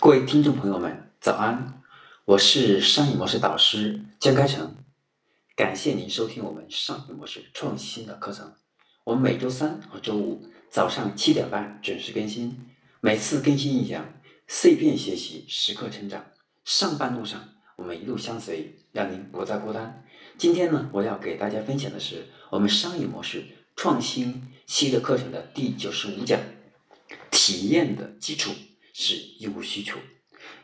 各位听众朋友们，早安！我是商业模式导师江开成，感谢您收听我们商业模式创新的课程。我们每周三和周五早上七点半准时更新，每次更新一讲，碎片学习，时刻成长。上班路上，我们一路相随，让您不再孤单。今天呢，我要给大家分享的是我们商业模式创新系列课程的第九十五讲：体验的基础。是用户需求，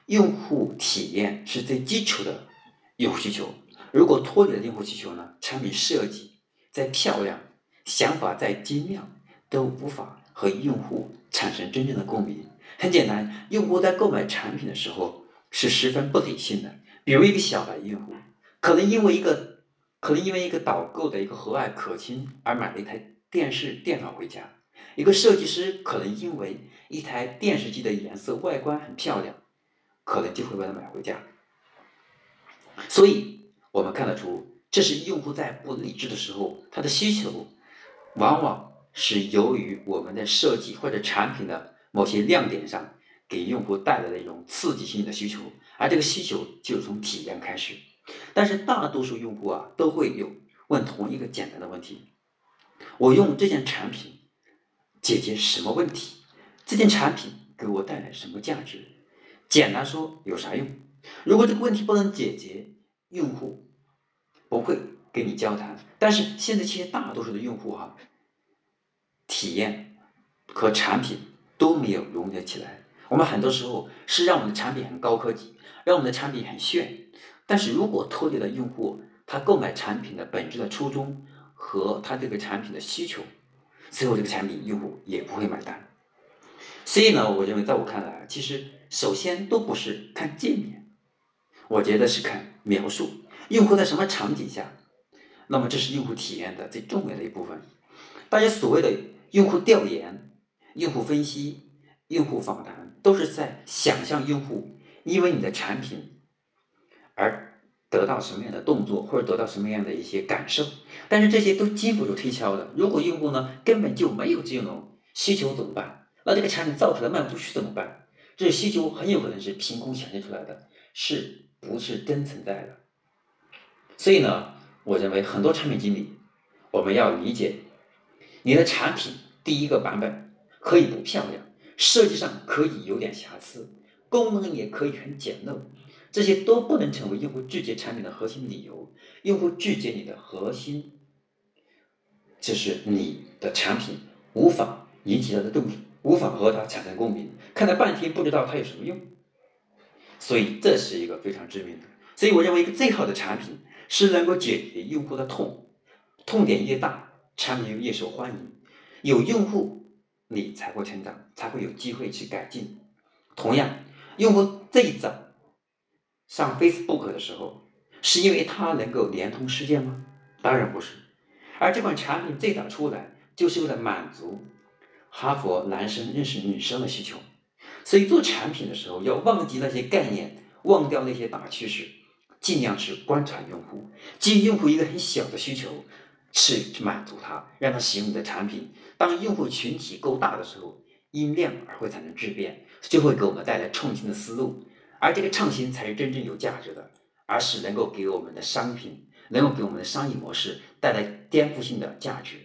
用户体验是最基础的用户需求。如果脱离了用户需求呢？产品设计再漂亮，想法再精妙，都无法和用户产生真正的共鸣。很简单，用户在购买产品的时候是十分不理性的。比如一个小白用户，可能因为一个可能因为一个导购的一个和蔼可亲而买了一台电视、电脑回家。一个设计师可能因为一台电视机的颜色外观很漂亮，可能就会把它买回家。所以，我们看得出，这是用户在不理智的时候，他的需求往往是由于我们的设计或者产品的某些亮点上，给用户带来的一种刺激性的需求，而这个需求就从体验开始。但是，大多数用户啊，都会有问同一个简单的问题：我用这件产品。解决什么问题？这件产品给我带来什么价值？简单说，有啥用？如果这个问题不能解决，用户不会跟你交谈。但是现在其实大多数的用户哈，体验和产品都没有融合起来。我们很多时候是让我们的产品很高科技，让我们的产品很炫。但是如果脱离了用户他购买产品的本质的初衷和他这个产品的需求。最后，这个产品用户也不会买单。所以呢，我认为，在我看来，其实首先都不是看界面，我觉得是看描述用户在什么场景下。那么，这是用户体验的最重要的一部分。大家所谓的用户调研、用户分析、用户访谈，都是在想象用户因为你的产品而。得到什么样的动作，或者得到什么样的一些感受，但是这些都经不住推敲的。如果用户呢根本就没有这种需求怎么办？那这个产品造出来卖不出去怎么办？这需求很有可能是凭空想象出来的，是不是真存在的？所以呢，我认为很多产品经理，我们要理解，你的产品第一个版本可以不漂亮，设计上可以有点瑕疵，功能也可以很简陋。这些都不能成为用户拒绝产品的核心理由。用户拒绝你的核心，就是你的产品无法引起他的动力，无法和他产生共鸣，看了半天不知道它有什么用。所以这是一个非常致命的。所以我认为一个最好的产品是能够解决用户的痛，痛点越大，产品越受欢迎。有用户，你才会成长，才会有机会去改进。同样，用户最早。上 Facebook 的时候，是因为它能够连通世界吗？当然不是。而这款产品最早出来，就是为了满足哈佛男生认识女生的需求。所以做产品的时候，要忘记那些概念，忘掉那些大趋势，尽量去观察用户，基于用户一个很小的需求，去满足他，让他使用你的产品。当用户群体够大的时候，因量而会产生质变，就会给我们带来创新的思路。而这个创新才是真正有价值的，而是能够给我们的商品，能够给我们的商业模式带来颠覆性的价值，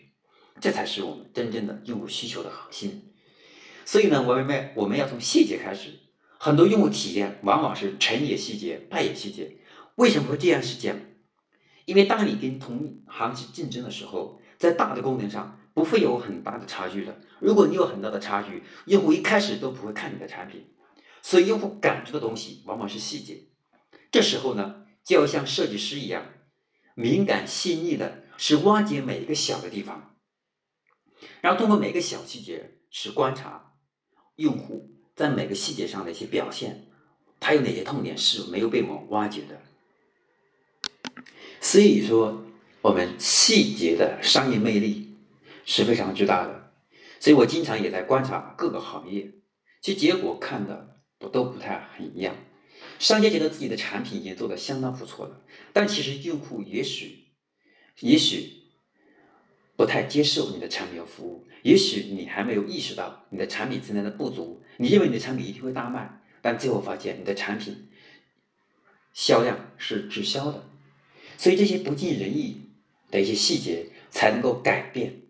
这才是我们真正的用户需求的核心。所以呢，我们我们要从细节开始，很多用户体验往往是成也细节，败也细节。为什么会这样？是讲，因为当你跟同行去竞争的时候，在大的功能上不会有很大的差距的。如果你有很大的差距，用户一开始都不会看你的产品。所以，用户感知的东西往往是细节。这时候呢，就要像设计师一样，敏感细腻的，是挖掘每一个小的地方，然后通过每个小细节，是观察用户在每个细节上的一些表现，他有哪些痛点是没有被我们挖掘的。所以说，我们细节的商业魅力是非常巨大的。所以我经常也在观察各个行业，其结果看的。都都不太很一样，商家觉得自己的产品已经做得相当不错了，但其实用户也许，也许不太接受你的产品和服务，也许你还没有意识到你的产品存在的不足，你认为你的产品一定会大卖，但最后发现你的产品销量是滞销的。所以这些不尽人意的一些细节，才能够改变，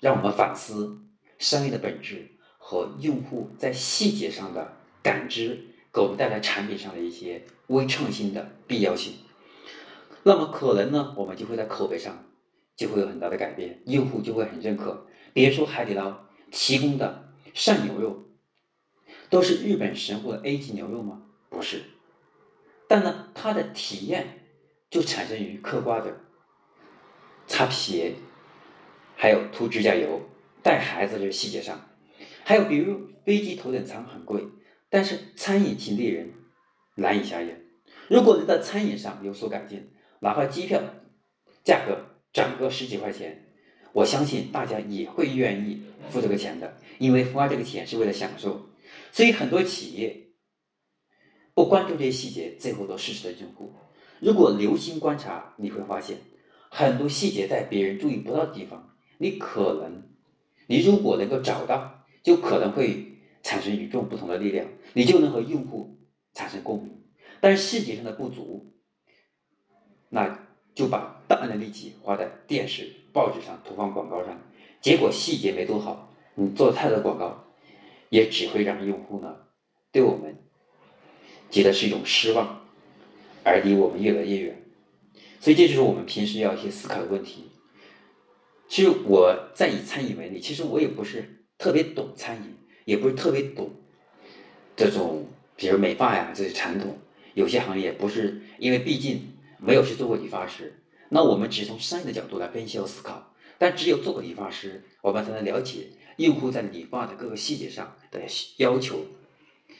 让我们反思商业的本质和用户在细节上的感知，给我们带来产品上的一些微创新的必要性。那么可能呢，我们就会在口碑上就会有很大的改变，用户就会很认可。别说海底捞提供的上牛肉，都是日本神户的 A 级牛肉吗？不是，但呢，它的体验就产生于嗑瓜子、擦皮，还有涂指甲油、带孩子这细节上。还有比如飞机头等舱很贵，但是餐饮请令人难以下咽。如果能在餐饮上有所改进，哪怕机票价格涨个十几块钱，我相信大家也会愿意付这个钱的，因为花这个钱是为了享受。所以很多企业不关注这些细节，最后都失去了用户。如果留心观察，你会发现很多细节在别人注意不到的地方，你可能，你如果能够找到，就可能会产生与众不同的力量，你就能和用户产生共鸣。但是细节上的不足。那就把大量的力气花在电视、报纸上投放广告上，结果细节没做好，你做太多广告，也只会让用户呢对我们觉得是一种失望，而离我们越来越远。所以这就是我们平时要一些思考的问题。其实我在以餐饮为例，其实我也不是特别懂餐饮，也不是特别懂这种比如美发呀这些传统，有些行业不是因为毕竟。没有去做过理发师，那我们只从商业的角度来分析和思考。但只有做过理发师，我们才能了解用户在理发的各个细节上的要求。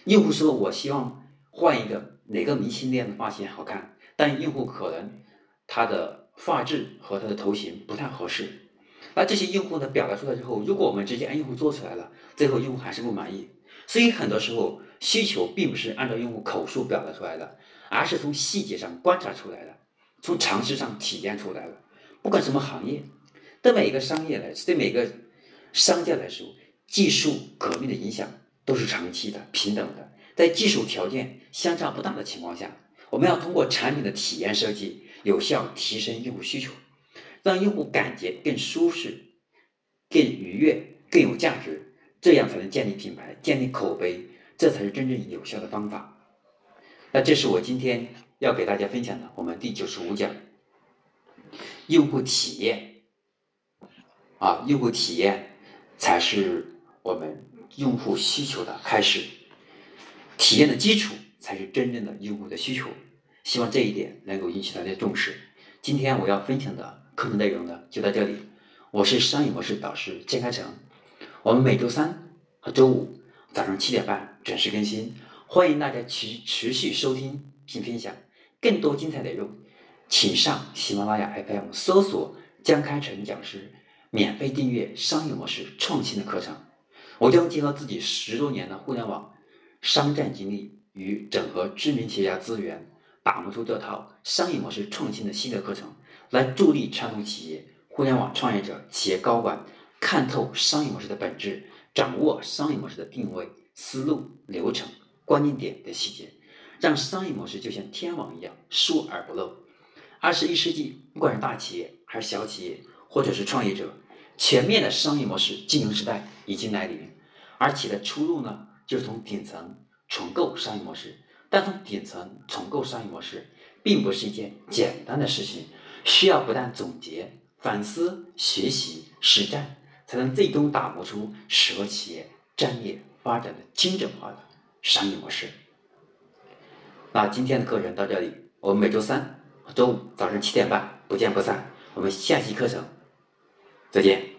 用户说：“我希望换一个哪个明星那样的发型好看。”但用户可能他的发质和他的头型不太合适。那这些用户呢表达出来之后，如果我们直接按用户做出来了，最后用户还是不满意。所以很多时候需求并不是按照用户口述表达出来的。而是从细节上观察出来的，从常识上体验出来的。不管什么行业，对每一个商业来，对每个商家来说，技术革命的影响都是长期的、平等的。在技术条件相差不大的情况下，我们要通过产品的体验设计，有效提升用户需求，让用户感觉更舒适、更愉悦、更有价值，这样才能建立品牌、建立口碑，这才是真正有效的方法。那这是我今天要给大家分享的，我们第九十五讲，用户体验啊，用户体验才是我们用户需求的开始，体验的基础才是真正的用户的需求。希望这一点能够引起大家重视。今天我要分享的课程内容呢，就到这里。我是商业模式导师建开成，我们每周三和周五早上七点半准时更新。欢迎大家持持续收听并分享更多精彩内容，请上喜马拉雅 FM 搜索江开成讲师，免费订阅商业模式创新的课程。我将结合自己十多年的互联网商战经历与整合知名企业家资源，打磨出这套商业模式创新的新的课程，来助力传统企业、互联网创业者、企业高管看透商业模式的本质，掌握商业模式的定位、思路、流程。关键点的细节，让商业模式就像天网一样疏而不漏。二十一世纪，不管是大企业还是小企业，或者是创业者，全面的商业模式经营时代已经来临。而企业的出路呢，就是从顶层重构商业模式。但从顶层重构商业模式，并不是一件简单的事情，需要不断总结、反思、学习、实战，才能最终打磨出适合企业战略发展的精准化的。商业模式。那今天的课程到这里，我们每周三、周五早上七点半不见不散。我们下期课程再见。